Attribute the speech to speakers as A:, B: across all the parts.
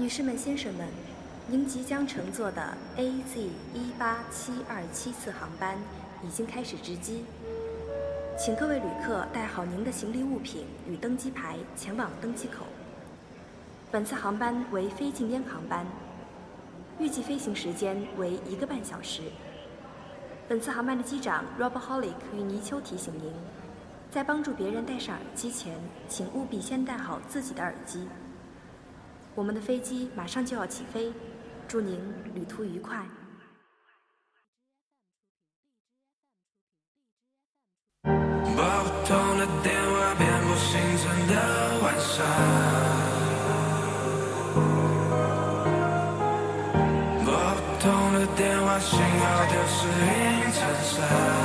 A: 女士们、先生们，您即将乘坐的 AZ 一八七二七次航班已经开始值机，请各位旅客带好您的行李物品与登机牌前往登机口。本次航班为非禁烟航班，预计飞行时间为一个半小时。本次航班的机长 Robert Holick 与泥鳅提醒您，在帮助别人戴上耳机前，请务必先戴好自己的耳机。我们的飞机马上就要起飞，祝您旅途愉快。
B: 拨不通的电话，遍布星辰的晚上。拨不通的电话，信号丢失云层上。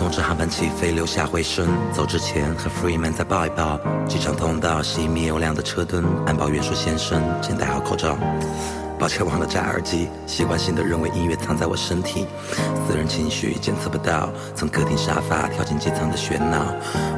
C: 通知航班起飞，留下回声。走之前和 Freeman 再抱一抱。机场通道熄灭有亮的车灯，安保员说：“先生，请戴好口罩。”抱歉，忘了摘耳机。习惯性的认为音乐藏在我身体，私人情绪检测不到。从客厅沙发跳进机舱的喧闹，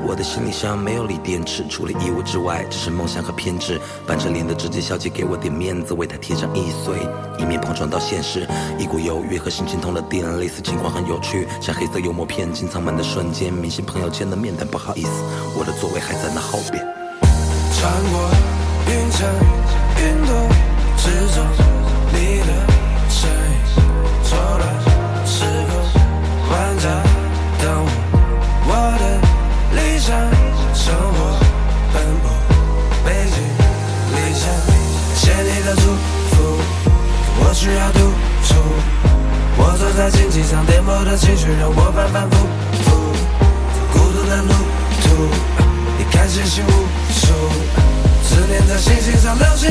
C: 我的行李箱没有锂电池，除了衣物之外，只是梦想和偏执。板着脸的直接小姐给我点面子，为她贴上易碎，以免碰撞到现实。一股犹豫和心情通了电，类似情况很有趣，像黑色幽默片进舱门的瞬间，明星朋友见了面，但不好意思，我的座位还在那后边。
B: 穿过云层云朵在荆棘上，颠簸的情绪让我反反复复，孤独的路途。你看星星无数，思念在星星上流星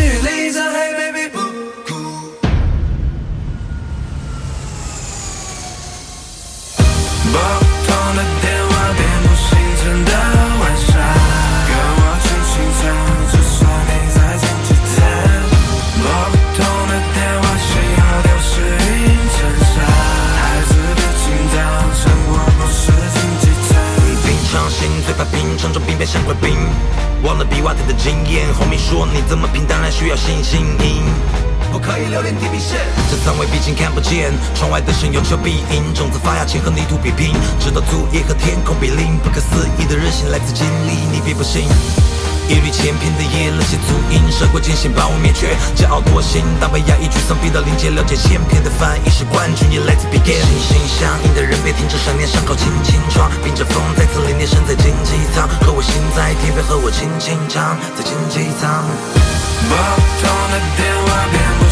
C: 嘴巴平常中并变像块冰。忘了比瓦特的经验，红米说你怎么拼，当然需要信心。不可以留恋地平线，这舱位毕竟看不见，窗外的神有求必应，种子发芽前和泥土比拼，直到祖业和天空比邻，不可思议的韧性来自经历，你别不信。一缕千篇的夜，冷血足音，社会艰辛把我灭绝，骄傲惰性，大被压抑沮丧，逼到临界，了解千篇的翻译是冠军，也来自 begin。心心相印的人别停止想念，伤口轻轻创，迎着风再次凛冽，身在经济舱，和我心在天边，和我轻轻唱，在经济舱。
B: 拨不通的电话，遍布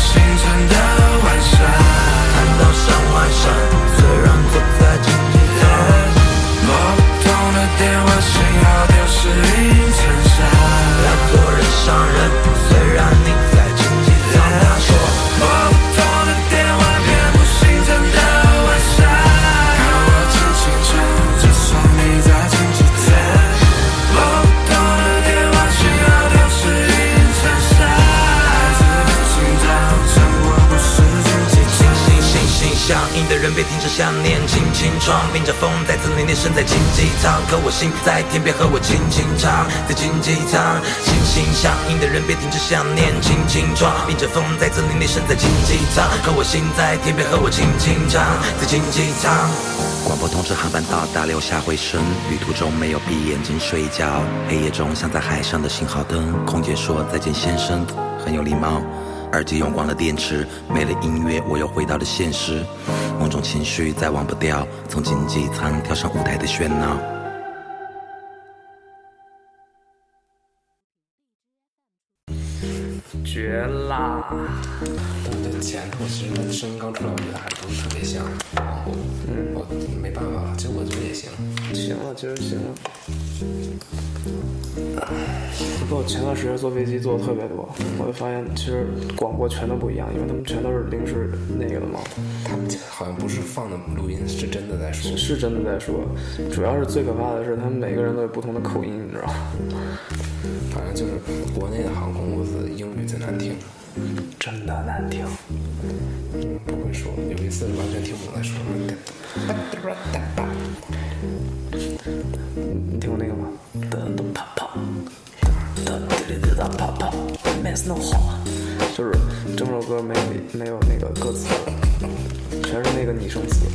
C: 可我心在天边，和我轻轻唱，在经济舱。心心相印的人别停止想念，轻轻撞，迎着风在森林里，身在经济舱，可我心在天边，和我轻轻唱，在经济舱。广播通知航班到达，留下回声。旅途中没有闭眼睛睡觉，黑夜中像在海上的信号灯。空姐说再见，先生，很有礼貌。耳机用光了电池，没了音乐，我又回到了现实。某种情绪再忘不掉，从经济舱跳上舞台的喧闹。
D: 绝啦！
E: 前头其实那声音刚出来，我觉得还不是特别像，然后我没办法了，其实我觉得也行。
D: 行了，其实行了。不，我前段时间坐飞机坐的特别多，我就发现其实广播全都不一样，因为他们全都是临时那个的嘛，
E: 他们好像不是放的录音，是真的在说。
D: 是真的在说。主要是最可怕的是，他们每个人都有不同的口音，你知道吗？
E: 反正就是国内的航空公司英语最难听，
D: 真的难听。
E: 不会说。有一次完全听不懂在说什么。
D: 你听过那个吗？噔噔啪啪，哒啪啪，Man's no 好，就是整首歌没没有那个歌词，全是那个拟声词，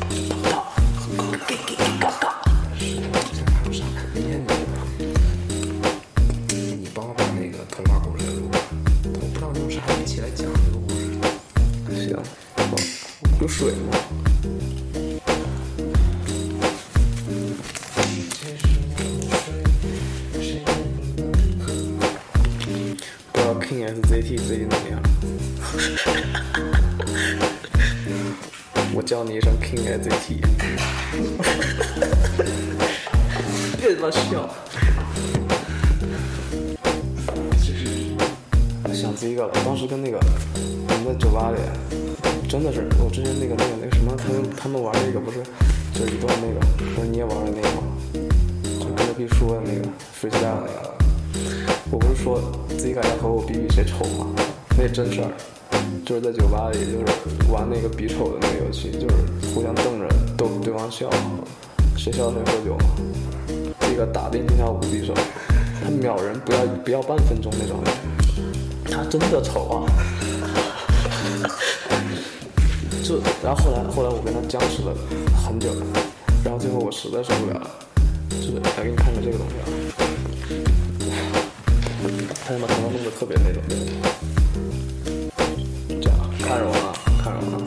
D: 真事儿，就是在酒吧里，就是玩那个比丑的那个游戏，就是互相瞪着逗对方笑，谁笑谁喝酒嘛。这个打遍天下无敌手，他秒人不要不要半分钟那种，他真的丑啊！就然后后来后来我跟他僵持了很久，然后最后我实在受不了了，就是来给你看看这个东西啊。他他妈头发弄得特别那种，看着我啊，看着我啊。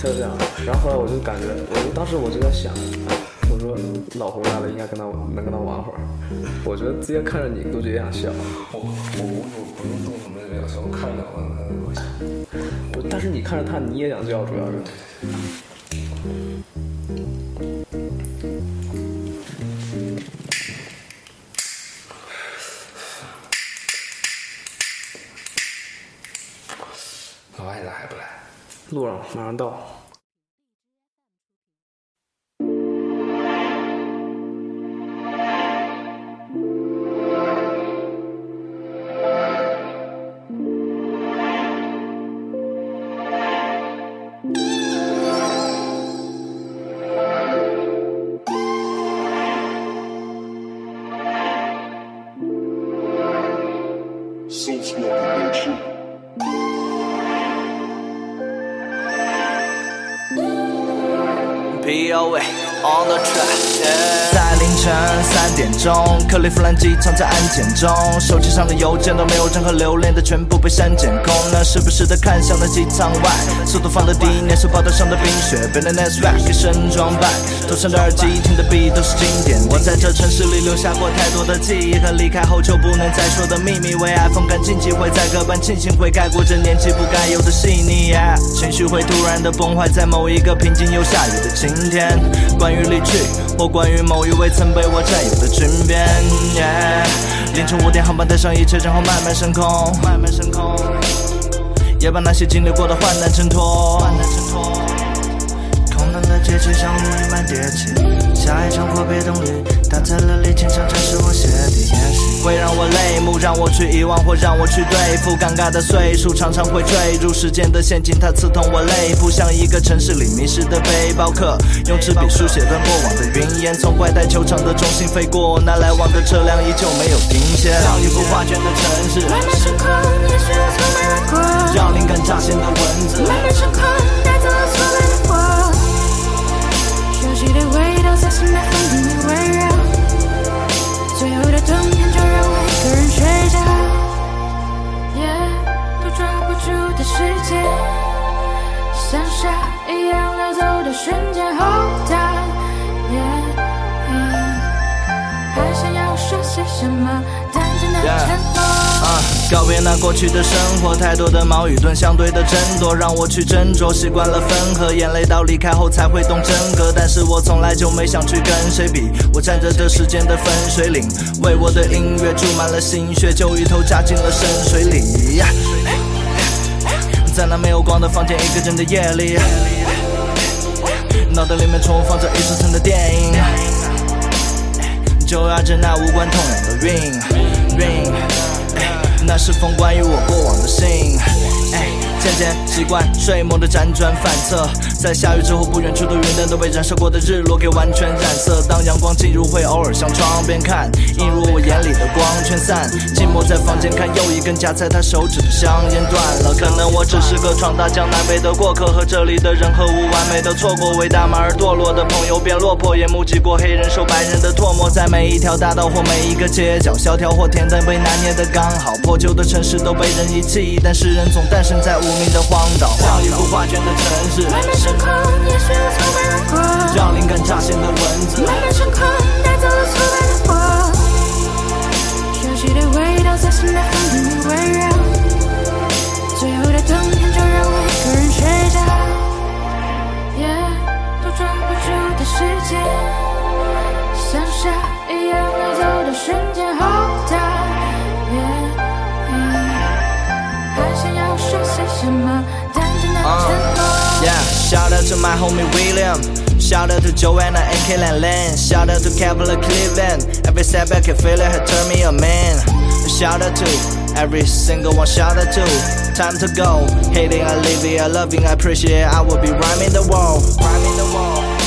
D: 就这样，然后后来我就感觉，我就当时我就在想，我说老胡来了，应该跟他能跟他玩会儿。我觉得直接看着你，估计也想笑。
E: 我我我我不用动什么这个，我看着我我想。
D: 不，但是你看着他，你也想笑，主要是。马上到。
F: 中，克利夫兰机场在安检中，手机上的邮件都没有任何留恋的，全部被删减空那。时不时的看向那机场外，速度放得低，年手报道上的冰雪 b a l a n s rap 一身装扮，头上的耳机听的 beat 都是经典。我在这城市里留下过太多的记忆和离开后就不能再说的秘密，为爱风干禁忌会在各般庆幸会盖过这年纪不该有的细腻。情绪会突然的崩坏在某一个平静又下雨的晴天，关于离去或关于某一位曾被我占有的裙边。Yeah, 凌晨五点航班带上一切，然后慢慢升空，慢慢升空，也把那些经历过的患难挣脱。患难挣脱空荡的街区像乌云般叠起，下一场破别动力打在了沥青上，展示我写的也许，会让我泪目，让我去遗忘或让我去对付。尴尬的岁数常常会坠入时间的陷阱，它刺痛我肋部，像一个城市里迷失的背包客，用纸笔书写段过往的云烟，从坏蛋球场的中心飞过，那来往的车辆依旧没有停歇，像一幅画卷的城市，
G: 慢慢升空，也许我从没来过。
F: 让灵感乍现的文字。
G: 慢慢升空，带走了所。记的味道在心内风里围绕。最后的冬天就让我一个人睡觉。Yeah，都抓不住的时间，像沙一样溜走的瞬间。Hold on，Yeah，还想要说些什么，但真的沉默。
F: 啊，告别那过去的生活，太多的矛与盾相对的争夺，让我去斟酌。习惯了分合，眼泪到离开后才会懂真格。但是我从来就没想去跟谁比，我站在这时间的分水岭，为我的音乐注满了心血，就一头扎进了深水里。在那没有光的房间，一个人的夜里，脑袋里面重放着一层层的电影，就压着那无关痛痒的晕晕。那是封关于我过往的信，哎，渐渐习惯睡梦的辗转反侧，在下雨之后，不远处的云灯都被燃烧过的日落给完全染色。当阳光进入，会偶尔向窗边看，映入我眼里的光全散。寂寞在房间看又一根夹在他手指的香烟断了，可能我只是个闯大江南北的过客，和这里的人和物完美的错过，为大马而堕落的朋友变落魄，也目击过黑人。受白人的唾沫，在每一条大道或每一个街角，萧条或恬淡被拿捏的刚好，破旧的城市都被人遗弃，但是人。总诞生在无名的荒岛，像一幅画卷的城市，
G: 漫漫星空，也许有从未来过。
F: 让灵感乍现的文字。
G: 漫漫星空，带走了苍白的我。熟悉的味道在心内风里围绕。最后的冬天，就让我一个人睡着。Yeah，都抓不住的时间，像沙一样溜走的瞬间，好大。
F: Shout out to my homie William. Shout out to Joanna and Kaylan Lane. Shout out to Kevin Cleveland. Every can feel it, had turned me a man. Shout out to every single one. Shout out to time to go. Hating, I leave it, I loving, I appreciate. I will be rhyming the wall, rhyming the wall.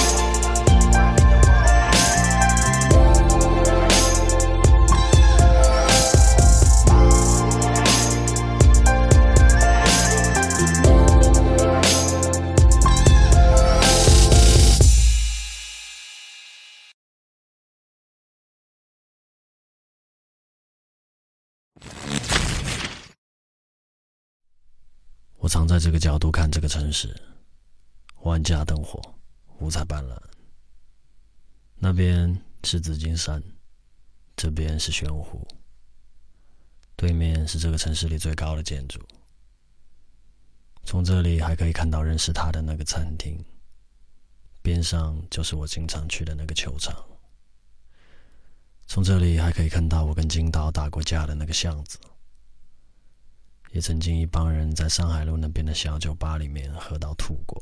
H: 我常在这个角度看这个城市，万家灯火，五彩斑斓。那边是紫金山，这边是玄武湖，对面是这个城市里最高的建筑。从这里还可以看到认识他的那个餐厅，边上就是我经常去的那个球场。从这里还可以看到我跟金刀打过架的那个巷子。也曾经一帮人在上海路那边的小酒吧里面喝到吐过。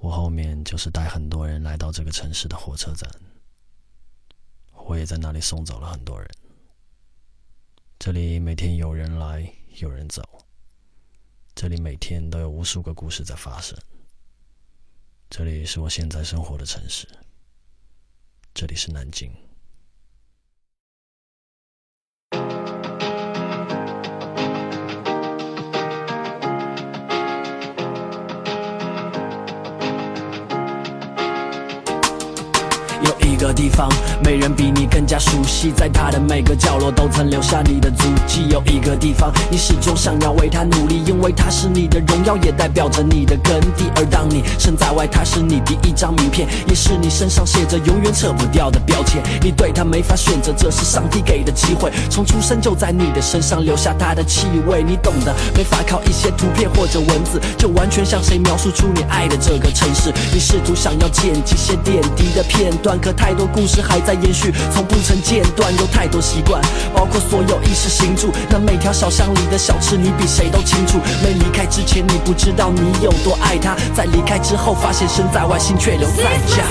H: 我后面就是带很多人来到这个城市的火车站，我也在那里送走了很多人。这里每天有人来，有人走，这里每天都有无数个故事在发生。这里是我现在生活的城市，这里是南京。
I: 地方，没人比你更加熟悉，在它的每个角落都曾留下你的足迹。有一个地方，你始终想要为它努力，因为它是你的荣耀，也代表着你的耕地。而当你身在外，它是你第一张名片，也是你身上写着永远扯不掉的标签。你对它没法选择，这是上帝给的机会，从出生就在你的身上留下它的气味。你懂得，没法靠一些图片或者文字，就完全向谁描述出你爱的这个城市。你试图想要剪辑些点滴的片段，可太多故事还在延续，从不曾间断。有太多习惯，包括所有衣食行住。那每条小巷里的小吃，你比谁都清楚。没离开之前，你不知道你有多爱他；在离开之后，发现身在外，心却留在家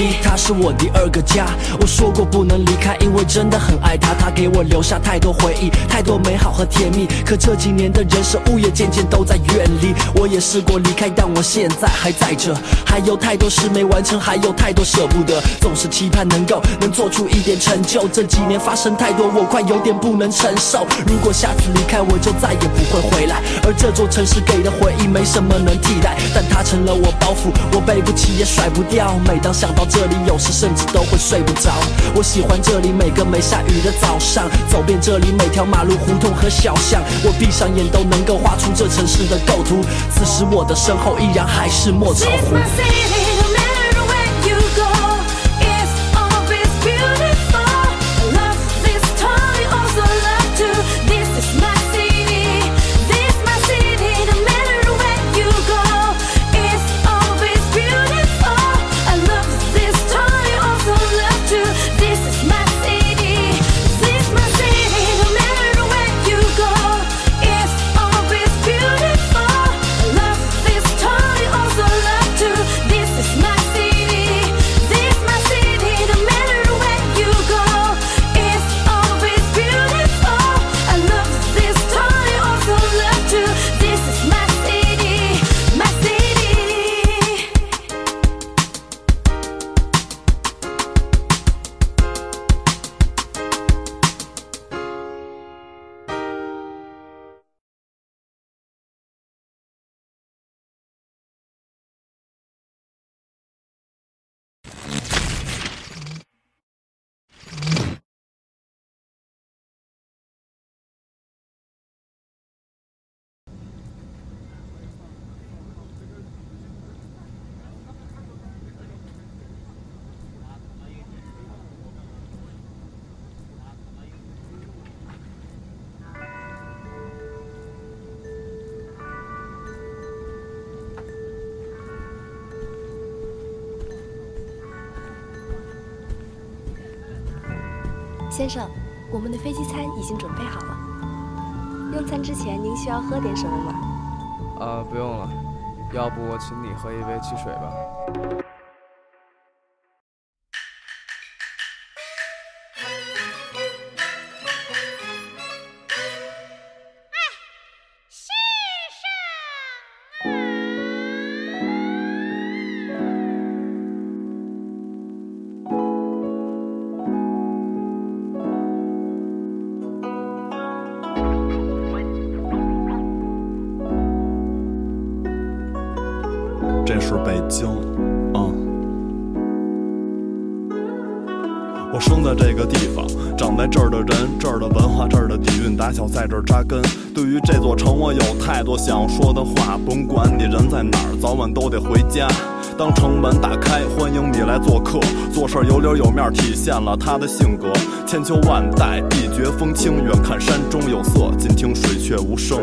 I: 없이 是我第二个家。我说过不能离开，因为真的很爱她。她给我留下太多回忆，太多美好和甜蜜。可这几年的人事物也渐渐都在远离。我也试过离开，但我现在还在这。还有太多事没完成，还有太多舍不得。总是期盼能够能做出一点成就。这几年发生太多，我快有点不能承受。如果下次离开，我就再也不会回来。而这座城市给的回忆，没什么能替代，但它成了我包袱，我背不起也甩不掉。每当想到这里，有时甚至都会睡不着。我喜欢这里每个没下雨的早上，走遍这里每条马路、胡同和小巷，我闭上眼都能够画出这城市的构图。此时我的身后依然还是莫愁湖。
A: 先生，我们的飞机餐已经准备好了。用餐之前您需要喝点什么吗？
D: 呃，不用了，要不我请你喝一杯汽水吧。
J: 是北京，嗯。我生在这个地方，长在这儿的人，这儿的文化，这儿的底蕴，打小在这儿扎根。对于这座城，我有太多想说的话。甭管你人在哪儿，早晚都得回家。当城门打开，欢迎你来做客。做事有理有面，体现了他的性格。千秋万代，一绝风清。远看山中有色，近听水却无声。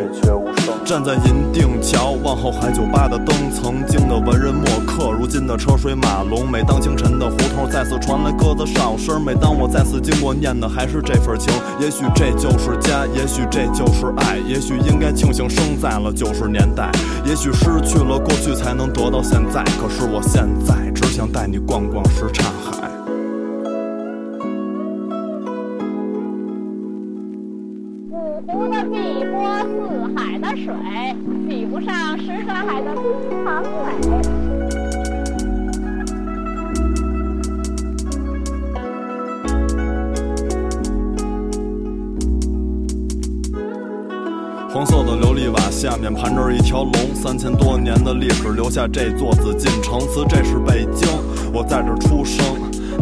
J: 站在银锭桥，望后海酒吧的灯，曾经的文人墨客，如今的车水马龙。每当清晨的胡同再次传来鸽子哨声，每当我再次经过，念的还是这份情。也许这就是家，也许这就是爱，也许应该庆幸生在了九十年代，也许失去了过去才能得到现在。可是我现在只想带你逛逛什刹海。
K: 五湖的碧波，四海的水，比不上什刹海的冰糖美。
J: 黄色的琉璃瓦下面盘着一条龙，三千多年的历史留下这座紫禁城。词这是北京，我在这出生，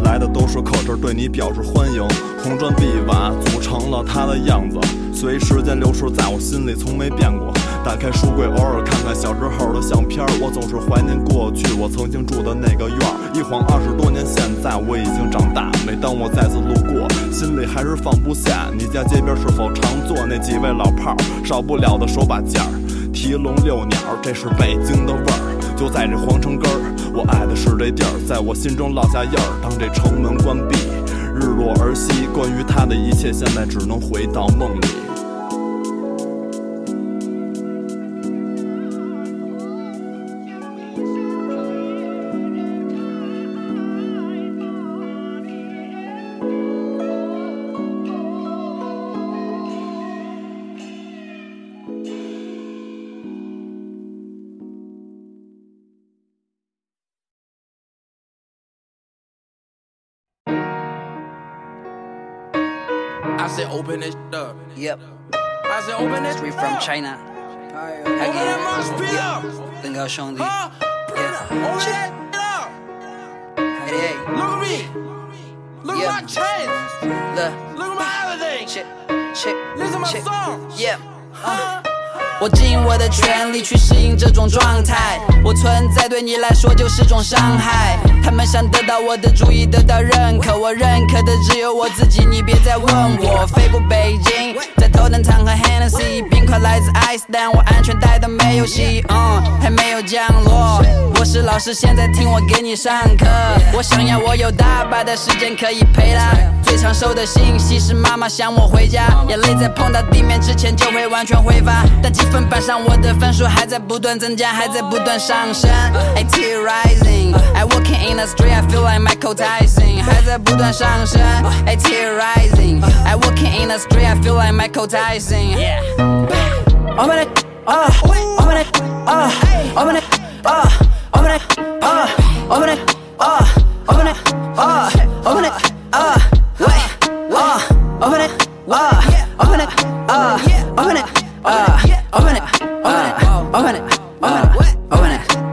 J: 来的都是客，这儿对你表示欢迎。红砖碧瓦组成了它的样子，随时间流逝，在我心里从没变过。打开书柜，偶尔看看小时候的相片儿，我总是怀念过去我曾经住的那个院儿。一晃二十多年，现在我已经长大。每当我再次路过，心里还是放不下。你家街边是否常坐那几位老炮儿？少不了的手把件儿，提笼遛鸟，这是北京的味儿。就在这皇城根儿，我爱的是这地儿，在我心中烙下印儿。当这城门关闭，日落而息，关于他的一切，现在只能回到梦里。
L: said open this up.
M: Yep.
L: I said open this Street
M: from China.
L: Right, open that motherfucker yeah. up.
M: Think I'll show you.
L: Huh? Yeah. Open Shit. that
M: hey, hey.
L: Look at me. Look
M: yeah.
L: at my chain.
M: Look.
L: Look at my everything.
M: Check. Check.
L: Listen to my
M: Shit.
L: songs.
M: Yeah.
L: Huh?
N: 我尽我的全力去适应这种状态，我存在对你来说就是种伤害。他们想得到我的注意，得到认可，我认可的只有我自己。你别再问我，飞过北京，在头等舱和 Hennessy，冰块来自 Ice，但我安全带都没有系，嗯，还没。老师，现在听我给你上课。我想要我有大把的时间可以陪他。最常收的信息是妈妈想我回家，眼泪在碰到地面之前就会完全挥发。但积分板上我的分数还在不断增加，还在不断上升。I tear rising, I walking in the street, I feel like Michael Tyson，还在不断上升。I tear rising, I walking in the street, I feel like Michael Tyson。It, uh, open it, uh, open it, uh, open it, uh, open it, uh, open it, uh, open it, uh, wait, uh, open it, uh, open it, uh, open it, uh, open it, uh, open it, uh, open it, yeah, yeah,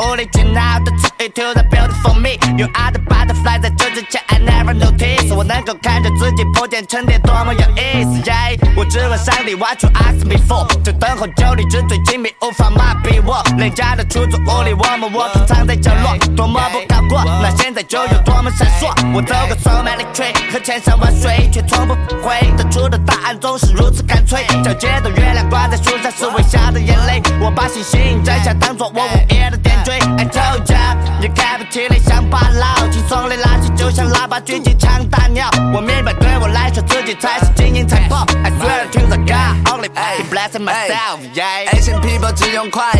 O: 无理取闹的词语 to the beautiful me. You are the butterfly 在这之前 I never noticed 我能够看着自己破茧成蝶多么有意思 Yeah 我只问上帝 What you ask me for 就等候就离纸醉金迷无法麻痹我。廉价的出租屋里我们我平藏在角落多么不考过那现在就有多么闪烁。我走过 so many tree 和千山万水却从不复回得出的答案总是如此干脆。皎洁的月亮挂在树上是微笑的眼泪。我把星星摘下当作我午夜的把老轻松的拿起就像喇叭狙击枪大鸟我明白对我来说自己才是精英财宝 i swear to the gang only me blessing my self yeah
P: asian people 只用筷子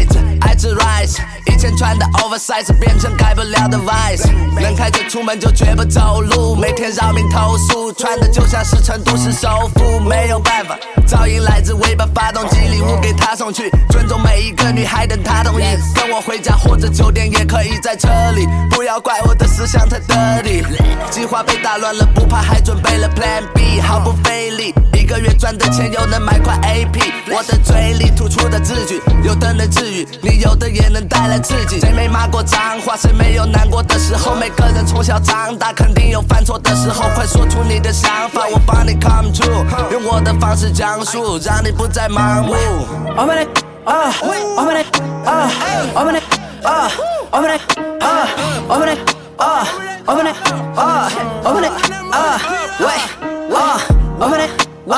P: 前穿的 oversize 变成改不了的 vice。能开车出门就绝不走路，每天扰民投诉，穿的就像是成都市首富。没有办法，噪音来自尾巴发动机，礼物给他送去，尊重每一个女孩，等她同意。跟我回家或者酒店也可以在车里，不要怪我的思想太 dirty。计划被打乱了，不怕，还准备了 Plan B，毫不费力。一个月赚的钱又能买块 AP，我的嘴里吐出的字句，有的能治愈，你有的也能带来刺激。谁没骂过脏话？谁没有难过的时候？每个人从小长大，肯定有犯错的时候。快说出你的想法，我帮你 come true，用我的方式讲述，让你不再盲目。
N: Open it, uh, open it, uh, open it, uh, open it, uh, open it, uh, open it, uh, open it, uh, wait, uh, open it, uh,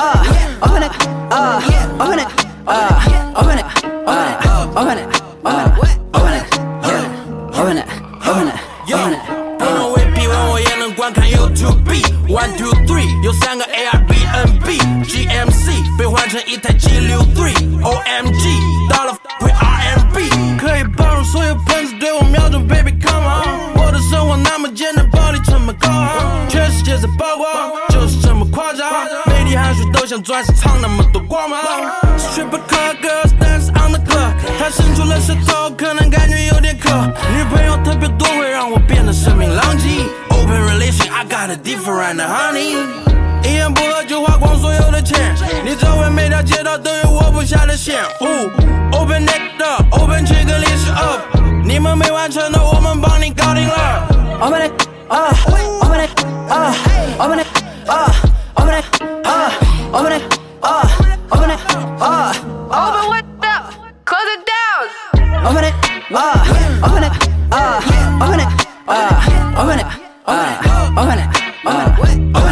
N: open it, uh, open it, uh, open it, open it, open it, open it, open it, yeah, open it, open it, open it.
L: 不能为 P 问我也能观看 YouTube One two three，有三个 A R B N B G M C 被换成一台 G 六 three O M G 到了会 RMB，可以包容所有喷子对我瞄准，Baby come on，我的生活那么简单，暴力这么高昂，全世界在曝光，就是这么夸张，每滴汗水都像钻石藏那么多光芒，Stripper girls on the club，他伸出了舌头，可能感觉有点渴，女朋友特别多会让我变得生命狼藉，Open relation I got a different honey。一言不合就花光所有的钱，你周围每条街道都有握不下的线。Ooh, open it up, open 这个历史 up，你们没完成的，我们帮你搞定了。
N: Open it, uh, open it, uh, open it, uh, open it, uh, open it, uh, open it, uh,
Q: open it,
N: uh, open it, open it, open it,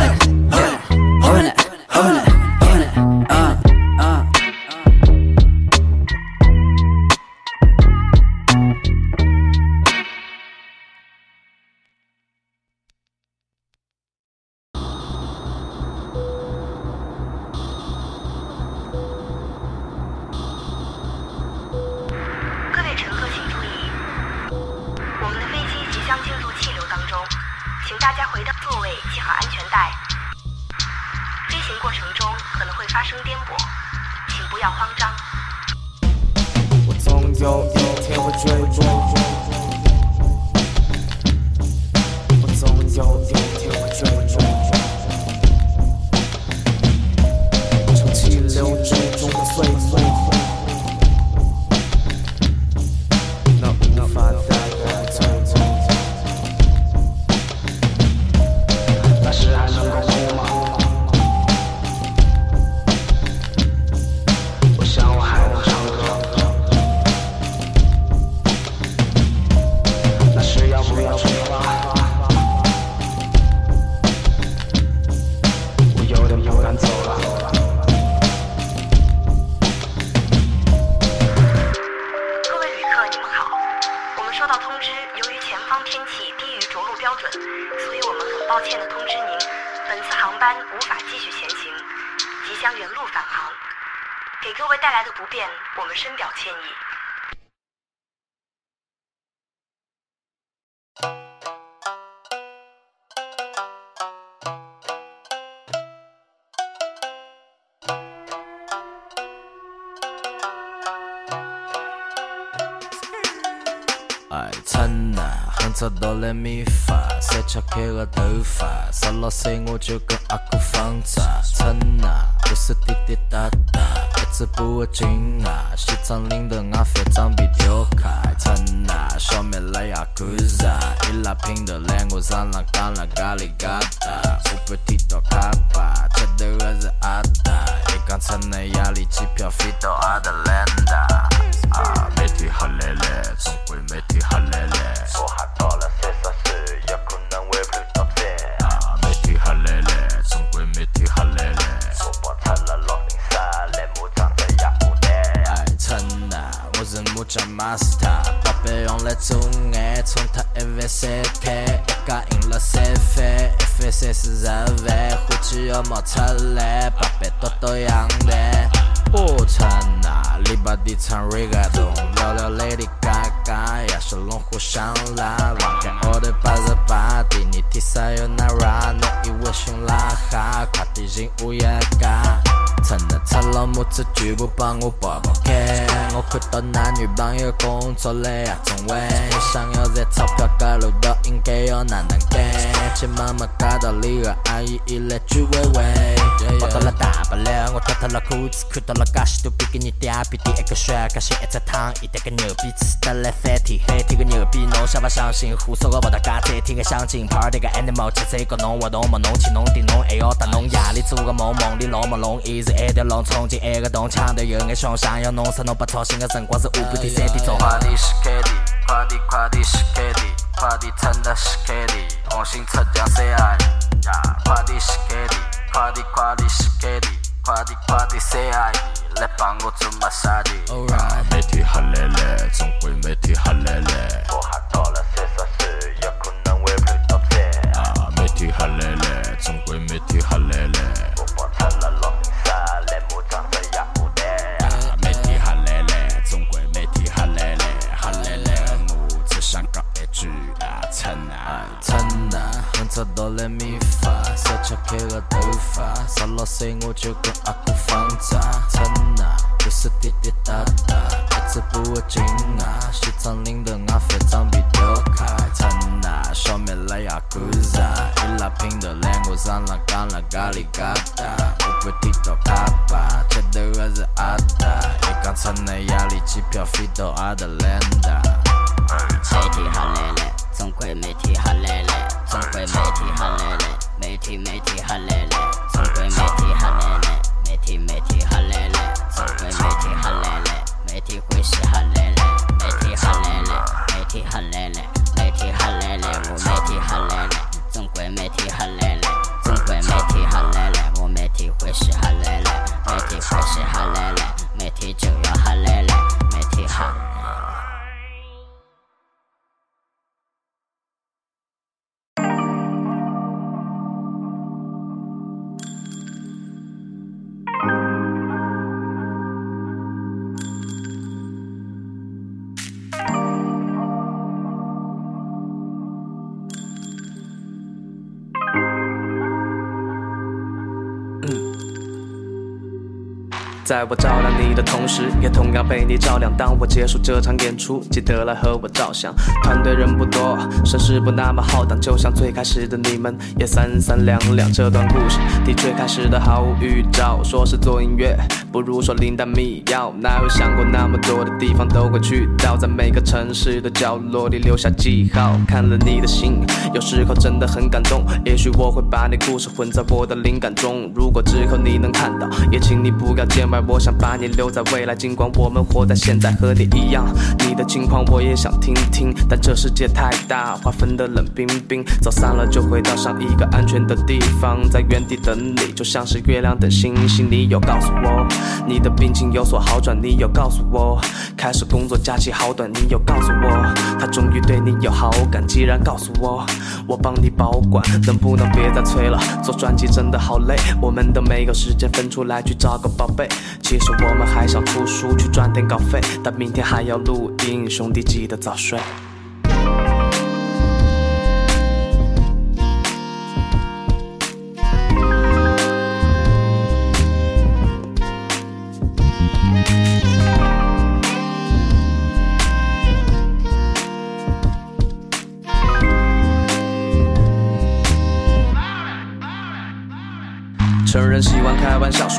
R: 过程中可能会发生颠簸，请不要慌张。
D: 我总有一天会坠落，
R: 给各位带来的不便，我们深表歉意。
S: 哎，趁啊，哼着哆来咪发，谁翘起了头发，少了谁我就跟阿哥放炸。趁啊，不是滴滴答答，一直不会紧啊，西装领的阿飞装逼丢开。趁啊，小妹来呀哥啊，一拉拼的脸我上浪干了咖喱疙瘩，我不提到卡巴，吃的还是阿达，一刚趁的压力机票飞到阿德兰大。啊，媒体黑来来，总归媒体黑来来。我还到是木匠 master，把被用来阻碍，从他 FSK 一家赢了三番，FSS 热饭，火气要冒出来，八百多多样的。我操那篱笆地唱 reggaeton，聊聊 Lady Gaga，亚瑟龙互相拉，忘开我的八十八，第二天啥有那 ra，侬以为新拉哈，快递人物也嘎。趁着擦了木子全部帮我剥剥开，我看到男女朋友工作来呀中位，想要赚钞票该路道应该要哪能干？亲妈妈赶到里个阿姨一来就喂喂来居委会，跑到了大不了，我脱脱了裤子，看到了介许多比给你嗲逼第一个血，搿些一只汤一点个牛逼，吃得来翻天，翻天个牛逼，侬相不相信？胡说个不搭嘎，再听个相亲，party 个 animal，吃这个侬活动么？侬去侬点侬还要搭侬夜里做个梦，梦里老朦胧，一直一条龙冲进一个洞，抢得有眼凶，想要弄死侬不操心的辰光是下半天三点钟。快递是快递，快递快递是快递，快递称的是快递，红心出奖 CI 呀，快递是快递，快递快递是快递，快递快递 CI 来帮我做马杀的。
T: 每天黑来来，总归每天黑来来。
S: 我还到了三十岁，也可能会碰到灾。
T: 啊，每天黑来来，总归每天黑来来。
S: 我放出了老明沙，来马长的呀牡丹。
T: 啊，每天黑来来，总归每天黑来来，黑来来。我只想讲一句啊，趁啊，
S: 趁啊，哼着哆来咪发，手敲开个头发，十六岁我就跟阿哥放炸。趁啊，不是滴滴答答，一直不会紧啊，西藏领头外反装逼丢开。趁啊，消灭了呀哥啥，伊拉拼的来我上浪讲了咖喱嘎达，我不提到卡巴，接头的是阿达，一讲趁啊压力机票飞到阿德兰大。
U: 每天黑来来，总归每天黑来来，总归每天黑来来，每天每天黑来来，我
V: 照亮你。的同时，也同样被你照亮。当我结束这场演出，记得来和我照相。团队人不多，声势不那么浩荡，就像最开始的你们，也三三两两。这段故事的确开始的毫无预兆。说是做音乐，不如说灵丹秘药。哪有想过那么多的地方都会去到，在每个城市的角落里留下记号。看了你的信，有时候真的很感动。也许我会把你故事混在我的灵感中。如果之后你能看到，也请你不要见外。我想把你留留在未来，尽管我们活在现在，和你一样。你的情况我也想听听，但这世界太大，划分的冷冰冰。走散了就回到上一个安全的地方，在原地等你，就像是月亮等星星。你有告诉我你的病情有所好转，你有告诉我开始工作假期好短，你有告诉我他终于对你有好感。既然告诉我，我帮你保管，能不能别再催了？做专辑真的好累，我们都没有时间分出来去找个宝贝。其实我们还想出书去赚点稿费，但明天还要录音，兄弟记得早睡。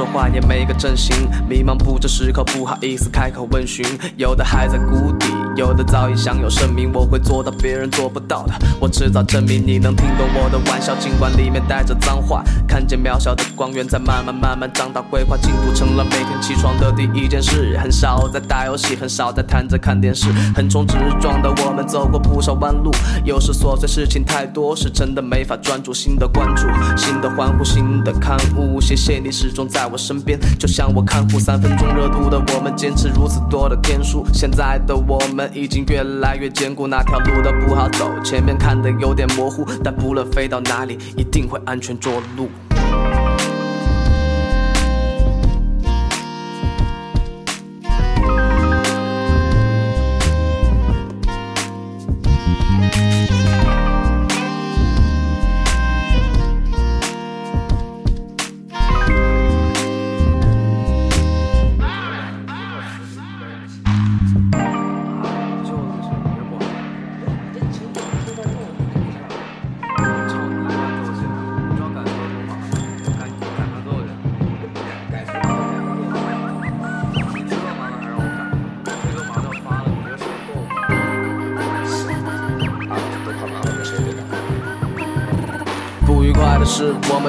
V: 说话也没个正形，迷茫不知时刻，不好意思开口问询。有的还在谷底，有的早已享有盛名。我会做到别人做不到的，我迟早证明你能听懂我的玩笑，尽管里面带着脏话。看见渺小的光源在慢慢慢慢长大，规划进度成了每天起床的第一件事。很少在打游戏，很少在瘫着看电视，横冲直撞的我们走过不少弯路。有时琐碎事情太多，是真的没法专注。新的关注，新的欢呼，新的刊物。谢谢你始终在我身边，就像我看护三分钟热度的我们，坚持如此多的天数。现在的我们已经越来越坚固，那条路都不好走，前面看的有点模糊，但不论飞到哪里，一定会安全着陆。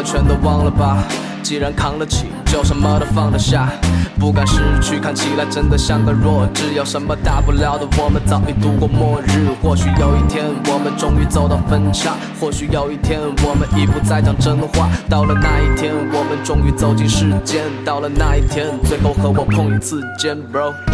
V: 全都忘了吧。既然扛得起，就什么都放得下。不敢失去，看起来真的像个弱智。有什么大不了的？我们早已度过末日。或许有一天，我们终于走到分岔；或许有一天，我们已不再讲真话。到了那一天，我们终于走进世间。到了那一天，最后和我碰一次肩，bro。